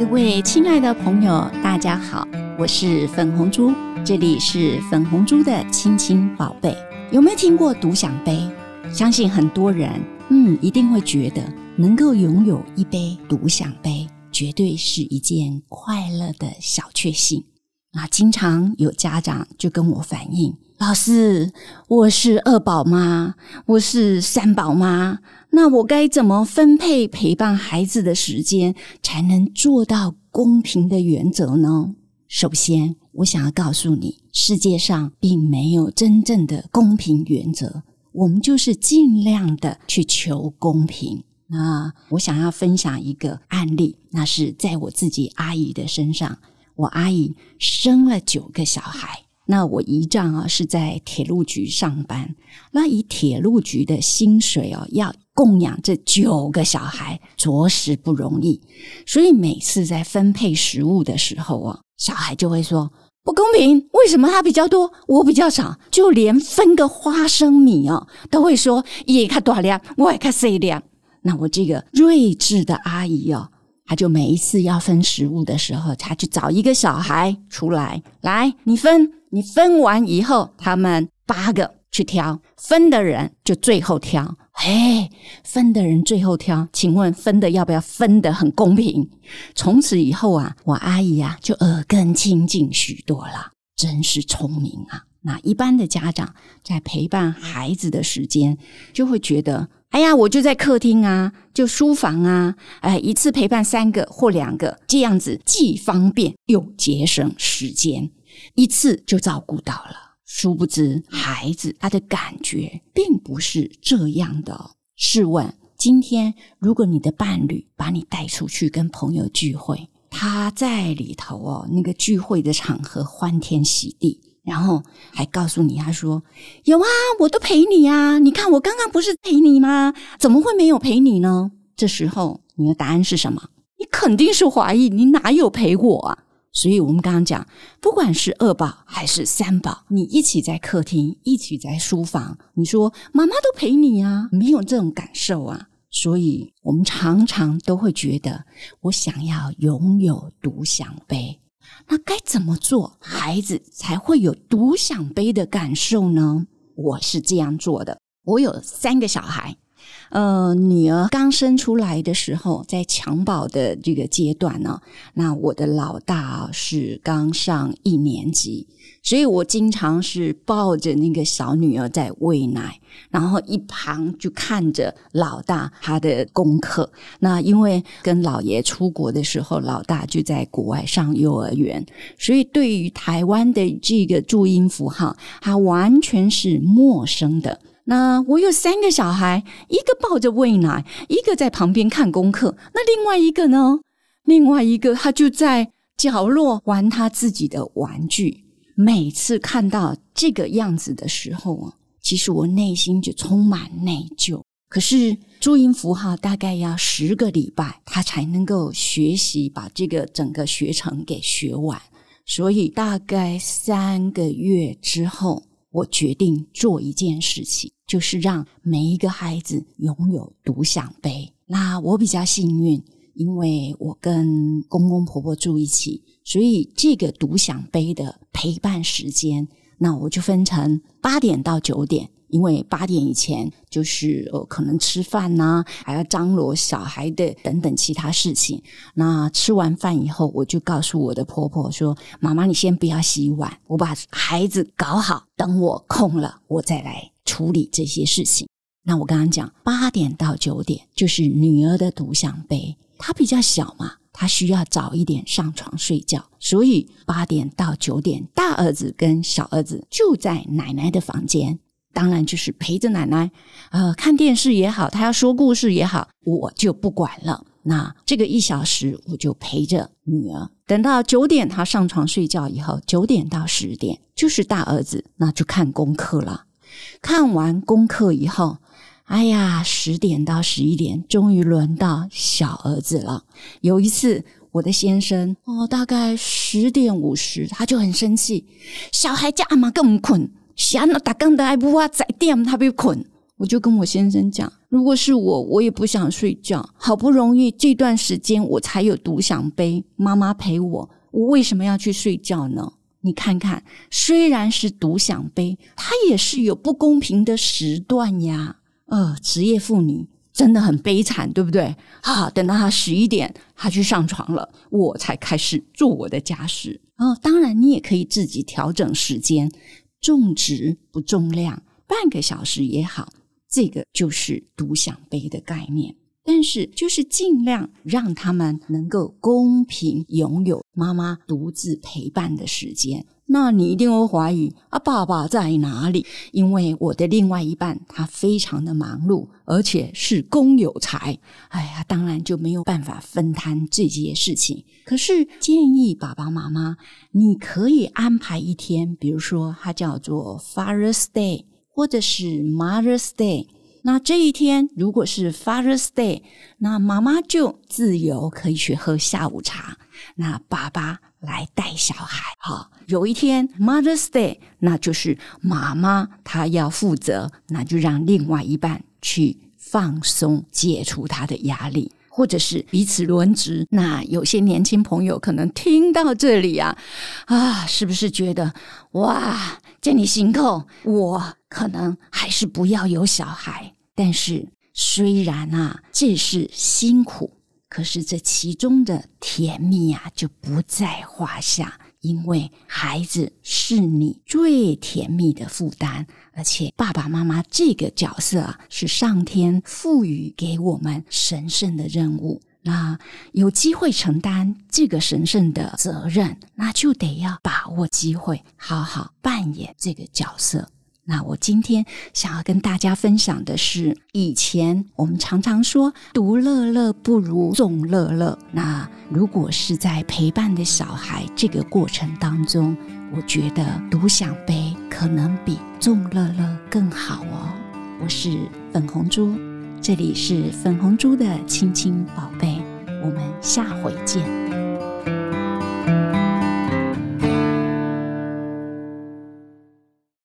各位亲爱的朋友，大家好，我是粉红猪，这里是粉红猪的亲亲宝贝。有没有听过独享杯？相信很多人，嗯，一定会觉得能够拥有一杯独享杯，绝对是一件快乐的小确幸。那经常有家长就跟我反映：“老师，我是二宝妈，我是三宝妈，那我该怎么分配陪伴孩子的时间，才能做到公平的原则呢？”首先，我想要告诉你，世界上并没有真正的公平原则，我们就是尽量的去求公平。那我想要分享一个案例，那是在我自己阿姨的身上。我阿姨生了九个小孩，那我姨丈啊是在铁路局上班，那以铁路局的薪水哦，要供养这九个小孩，着实不容易。所以每次在分配食物的时候啊，小孩就会说不公平，为什么他比较多，我比较少？就连分个花生米哦，都会说也看多量，我也看谁量。那我这个睿智的阿姨哦。他就每一次要分食物的时候，他就找一个小孩出来，来，你分，你分完以后，他们八个去挑，分的人就最后挑。哎，分的人最后挑，请问分的要不要分的很公平？从此以后啊，我阿姨啊就耳根清净许多了，真是聪明啊！那一般的家长在陪伴孩子的时间，就会觉得。哎呀，我就在客厅啊，就书房啊，哎，一次陪伴三个或两个，这样子既方便又节省时间，一次就照顾到了。殊不知，孩子他的感觉并不是这样的。试问，今天如果你的伴侣把你带出去跟朋友聚会，他在里头哦，那个聚会的场合欢天喜地。然后还告诉你，他说有啊，我都陪你啊！你看我刚刚不是陪你吗？怎么会没有陪你呢？这时候你的答案是什么？你肯定是怀疑你哪有陪我啊！所以我们刚刚讲，不管是二宝还是三宝，你一起在客厅，一起在书房，你说妈妈都陪你啊，没有这种感受啊！所以我们常常都会觉得，我想要拥有独享杯。那该怎么做，孩子才会有独享杯的感受呢？我是这样做的。我有三个小孩，呃，女儿刚生出来的时候，在襁褓的这个阶段呢，那我的老大是刚上一年级。所以我经常是抱着那个小女儿在喂奶，然后一旁就看着老大他的功课。那因为跟老爷出国的时候，老大就在国外上幼儿园，所以对于台湾的这个注音符号，他完全是陌生的。那我有三个小孩，一个抱着喂奶，一个在旁边看功课，那另外一个呢？另外一个他就在角落玩他自己的玩具。每次看到这个样子的时候啊，其实我内心就充满内疚。可是注音符号大概要十个礼拜，他才能够学习把这个整个学程给学完。所以大概三个月之后，我决定做一件事情，就是让每一个孩子拥有独享杯。那我比较幸运。因为我跟公公婆婆住一起，所以这个独享杯的陪伴时间，那我就分成八点到九点。因为八点以前就是呃可能吃饭呐，还要张罗小孩的等等其他事情。那吃完饭以后，我就告诉我的婆婆说：“妈妈，你先不要洗碗，我把孩子搞好，等我空了，我再来处理这些事情。”那我刚刚讲八点到九点就是女儿的独享杯。她比较小嘛，他需要早一点上床睡觉，所以八点到九点，大儿子跟小儿子就在奶奶的房间，当然就是陪着奶奶，呃，看电视也好，他要说故事也好，我就不管了。那这个一小时，我就陪着女儿，等到九点他上床睡觉以后，九点到十点就是大儿子，那就看功课了。看完功课以后。哎呀，十点到十一点，终于轮到小儿子了。有一次，我的先生哦，大概十点五十，他就很生气，小孩家阿妈更困，想那打更的还不话在点，他被困。我就跟我先生讲，如果是我，我也不想睡觉。好不容易这段时间我才有独享杯，妈妈陪我，我为什么要去睡觉呢？你看看，虽然是独享杯，它也是有不公平的时段呀。呃，职业妇女真的很悲惨，对不对？好，等到她十一点，她去上床了，我才开始做我的家事。哦，当然，你也可以自己调整时间，重质不重量，半个小时也好。这个就是独享杯的概念，但是就是尽量让他们能够公平拥有妈妈独自陪伴的时间。那你一定会怀疑啊，爸爸在哪里？因为我的另外一半他非常的忙碌，而且是公有财，哎呀，当然就没有办法分摊这些事情。可是建议爸爸妈妈，你可以安排一天，比如说它叫做 Father's Day。或者是 Mother's Day，那这一天如果是 Father's Day，那妈妈就自由可以去喝下午茶，那爸爸来带小孩。好，有一天 Mother's Day，那就是妈妈她要负责，那就让另外一半去放松，解除他的压力。或者是彼此轮值，那有些年轻朋友可能听到这里啊，啊，是不是觉得哇，见你心口，我可能还是不要有小孩。但是虽然啊，这是辛苦，可是这其中的甜蜜啊，就不在话下。因为孩子是你最甜蜜的负担，而且爸爸妈妈这个角色啊，是上天赋予给我们神圣的任务。那有机会承担这个神圣的责任，那就得要把握机会，好好扮演这个角色。那我今天想要跟大家分享的是，以前我们常常说“独乐乐不如众乐乐”。那如果是在陪伴的小孩这个过程当中，我觉得独享杯可能比众乐乐更好哦。我是粉红猪，这里是粉红猪的亲亲宝贝，我们下回见。